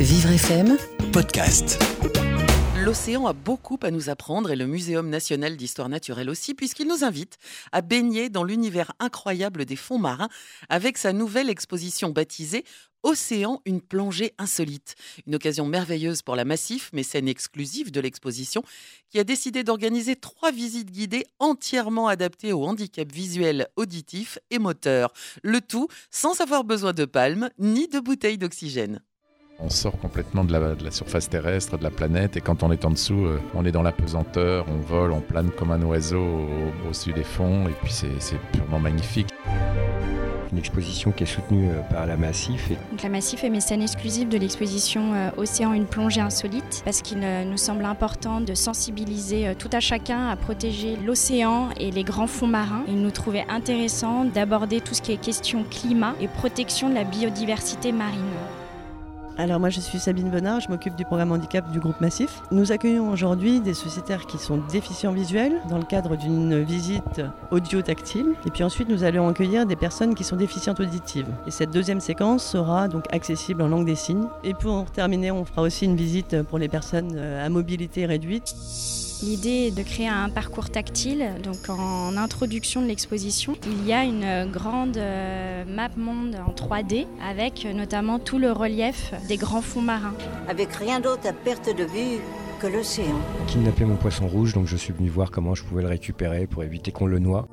Vivre FM podcast. L'océan a beaucoup à nous apprendre et le Muséum national d'histoire naturelle aussi, puisqu'il nous invite à baigner dans l'univers incroyable des fonds marins avec sa nouvelle exposition baptisée Océan, une plongée insolite. Une occasion merveilleuse pour la Massif, mécène exclusive de l'exposition, qui a décidé d'organiser trois visites guidées entièrement adaptées au handicap visuel, auditif et moteur. Le tout sans avoir besoin de palmes ni de bouteilles d'oxygène. On sort complètement de la, de la, surface terrestre, de la planète, et quand on est en dessous, euh, on est dans la pesanteur, on vole, on plane comme un oiseau au- au-dessus des fonds, et puis c'est purement magnifique. Une exposition qui est soutenue euh, par la Massif et Donc la Massif est mécène exclusive de l'exposition euh, Océan, une plongée insolite, parce qu'il euh, nous semble important de sensibiliser tout à chacun à protéger l'océan et les grands fonds marins. Il nous trouvait intéressant d'aborder tout ce qui est question climat et protection de la biodiversité marine. Alors moi je suis Sabine Bonnard, je m'occupe du programme handicap du groupe Massif. Nous accueillons aujourd'hui des sociétaires qui sont déficients visuels dans le cadre d'une visite audio-tactile. Et puis ensuite nous allons accueillir des personnes qui sont déficientes auditives. Et cette deuxième séquence sera donc accessible en langue des signes. Et pour terminer, on fera aussi une visite pour les personnes euh, à mobilité réduite. L'idée est de créer un parcours tactile. Donc en introduction de l'exposition, il y a une euh, grande euh, map monde en 3D avec euh, notamment tout le relief des grands fonds marins. avec rien d'autre à perte de vue que l'océan. kidnappé mon poisson rouge, donc je suis venu voir comment je pouvais le récupérer pour éviter qu'on le noie.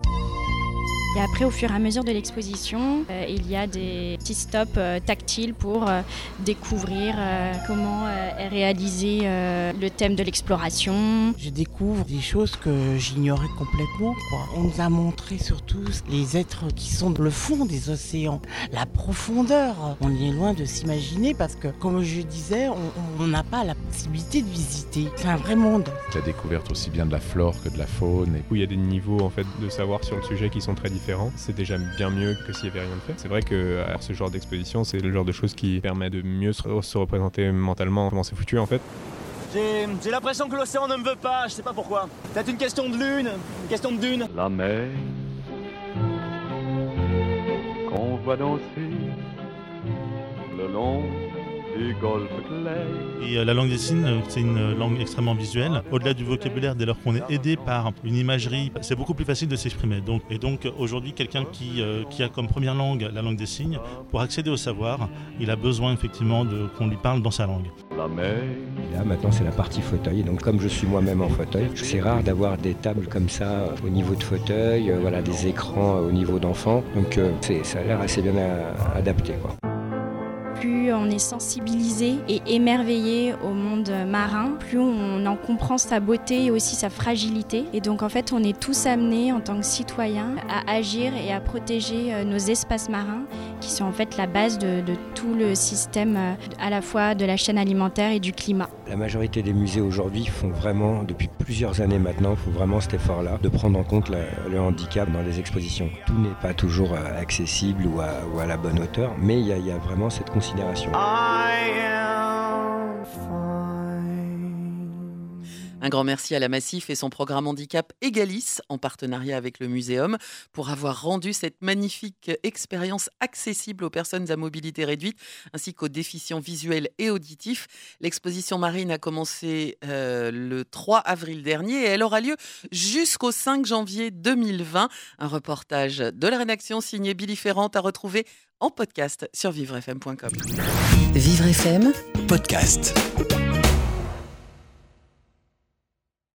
Et après, au fur et à mesure de l'exposition, euh, il y a des petits stops euh, tactiles pour euh, découvrir euh, comment euh, est réalisé euh, le thème de l'exploration. Je découvre des choses que j'ignorais complètement. Quoi. On nous a montré surtout les êtres qui sont dans le fond des océans, la profondeur. On est loin de s'imaginer parce que, comme je disais, on- on n'a pas la possibilité de visiter. C'est un vrai monde. La découverte aussi bien de la flore que de la faune. Et où il y a des niveaux en fait de savoir sur le sujet qui sont très différents. C'est déjà bien mieux que s'il y avait rien de fait. C'est vrai que à ce genre d'exposition, c'est le genre de choses qui permet de mieux se, se représenter mentalement comment c'est foutu en fait. J'ai j'ai l'impression que l'océan ne me veut pas, je sais pas pourquoi. Peut-être une question de lune, une question de dune. La mer qu'on voit danser le long. Et euh, la langue des signes, euh, c'est une euh, langue extrêmement visuelle. Au-delà du vocabulaire, dès lors qu'on est aidé par une imagerie, c'est beaucoup plus facile de s'exprimer. Donc, et donc aujourd'hui, quelqu'un qui, euh, qui a comme première langue la langue des signes, pour accéder au savoir, il a besoin effectivement de, qu'on lui parle dans sa langue. Là maintenant c'est la partie fauteuil, donc comme je suis moi-même en fauteuil, c'est rare d'avoir des tables comme ça au niveau de fauteuil, voilà, des écrans au niveau d'enfant, donc euh, c'est- ça a l'air assez bien adapté. Quoi. Plus on est sensibilisé et émerveillé au monde marin, plus on en comprend sa beauté et aussi sa fragilité. Et donc en fait, on est tous amenés en tant que citoyens à agir et à protéger euh, nos espaces marins, qui sont en fait la base de, de tout le système euh, à la fois de la chaîne alimentaire et du climat. La majorité des musées aujourd'hui font vraiment, depuis plusieurs années maintenant, font vraiment cet effort-là de prendre en compte la- le handicap dans les expositions. Tout n'est pas toujours euh, accessible ou à, ou à la bonne hauteur, mais il y, a- il y a vraiment cette considération. I am Un grand merci à la Massif et son programme handicap Egalis, en partenariat avec le Muséum, pour avoir rendu cette magnifique expérience accessible aux personnes à mobilité réduite, ainsi qu'aux déficients visuels et auditifs. L'exposition marine a commencé euh, le 3 avril dernier et elle aura lieu jusqu'au 5 janvier 2020. Un reportage de la rédaction signé Billy Ferrand à retrouver en podcast sur vivrefm.com. Vivre FM Podcast.